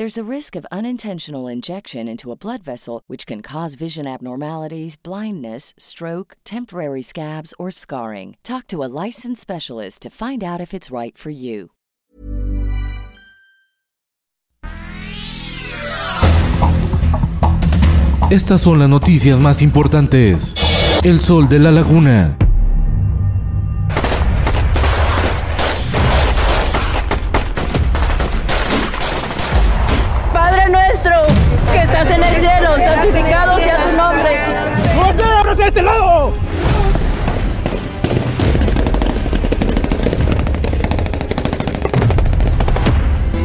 There's a risk of unintentional injection into a blood vessel, which can cause vision abnormalities, blindness, stroke, temporary scabs, or scarring. Talk to a licensed specialist to find out if it's right for you. Estas son las noticias más importantes. El sol de la laguna. Este lado!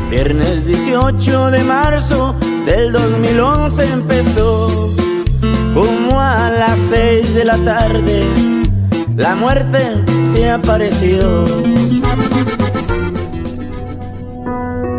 Viernes 18 de marzo del 2011 empezó, como a las 6 de la tarde, la muerte se apareció.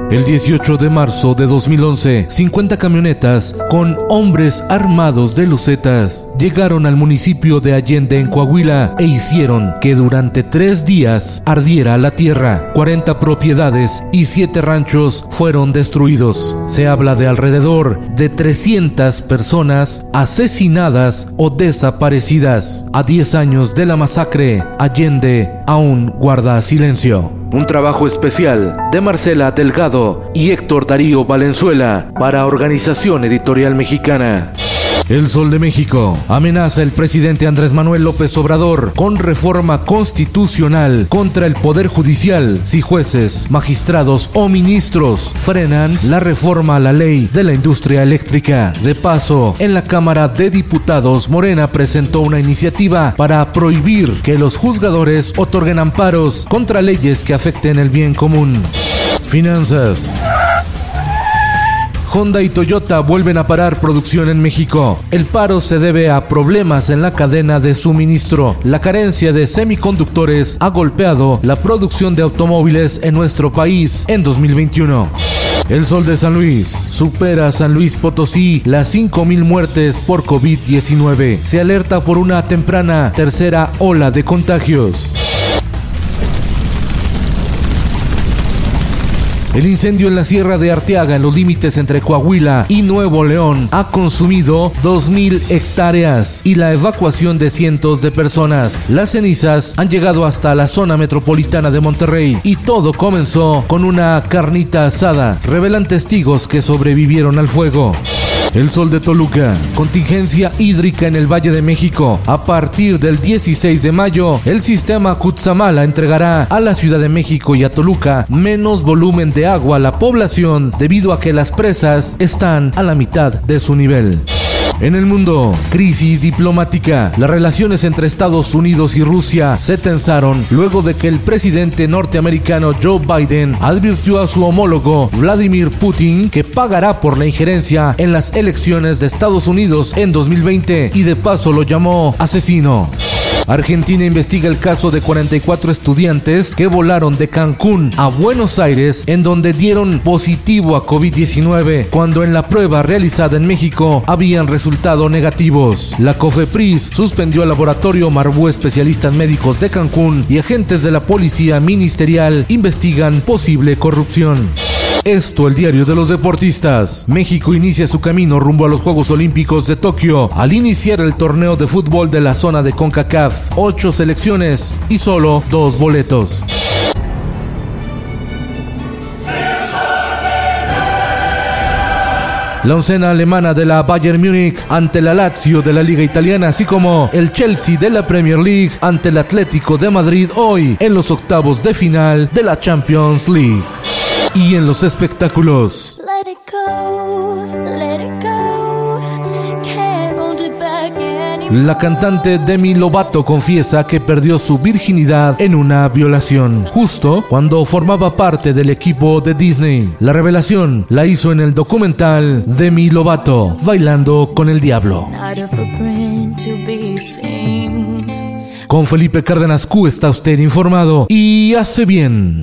El 18 de marzo de 2011, 50 camionetas con hombres armados de lucetas llegaron al municipio de Allende en Coahuila e hicieron que durante tres días ardiera la tierra. 40 propiedades y 7 ranchos fueron destruidos. Se habla de alrededor de 300 personas asesinadas o desaparecidas. A 10 años de la masacre, Allende aún guarda silencio. Un trabajo especial de Marcela Delgado y Héctor Darío Valenzuela para Organización Editorial Mexicana. El Sol de México amenaza el presidente Andrés Manuel López Obrador con reforma constitucional contra el Poder Judicial si jueces, magistrados o ministros frenan la reforma a la ley de la industria eléctrica. De paso, en la Cámara de Diputados, Morena presentó una iniciativa para prohibir que los juzgadores otorguen amparos contra leyes que afecten el bien común. Finanzas. Honda y Toyota vuelven a parar producción en México. El paro se debe a problemas en la cadena de suministro. La carencia de semiconductores ha golpeado la producción de automóviles en nuestro país en 2021. El sol de San Luis supera a San Luis Potosí las 5.000 muertes por COVID-19. Se alerta por una temprana tercera ola de contagios. El incendio en la Sierra de Arteaga, en los límites entre Coahuila y Nuevo León, ha consumido 2.000 hectáreas y la evacuación de cientos de personas. Las cenizas han llegado hasta la zona metropolitana de Monterrey y todo comenzó con una carnita asada. Revelan testigos que sobrevivieron al fuego. El Sol de Toluca, contingencia hídrica en el Valle de México. A partir del 16 de mayo, el sistema Cutzamala entregará a la Ciudad de México y a Toluca menos volumen de agua a la población debido a que las presas están a la mitad de su nivel. En el mundo, crisis diplomática. Las relaciones entre Estados Unidos y Rusia se tensaron luego de que el presidente norteamericano Joe Biden advirtió a su homólogo Vladimir Putin que pagará por la injerencia en las elecciones de Estados Unidos en 2020 y de paso lo llamó asesino. Argentina investiga el caso de 44 estudiantes que volaron de Cancún a Buenos Aires en donde dieron positivo a COVID-19 cuando en la prueba realizada en México habían resultado negativos. La COFEPRIS suspendió al laboratorio Marbú especialistas médicos de Cancún y agentes de la policía ministerial investigan posible corrupción. Esto, el diario de los deportistas. México inicia su camino rumbo a los Juegos Olímpicos de Tokio al iniciar el torneo de fútbol de la zona de CONCACAF. Ocho selecciones y solo dos boletos. La oncena alemana de la Bayern Múnich ante la Lazio de la Liga Italiana, así como el Chelsea de la Premier League ante el Atlético de Madrid hoy en los octavos de final de la Champions League. Y en los espectáculos. La cantante Demi Lovato confiesa que perdió su virginidad en una violación, justo cuando formaba parte del equipo de Disney. La revelación la hizo en el documental Demi Lovato, Bailando con el Diablo. Con Felipe Cárdenas Q está usted informado y hace bien.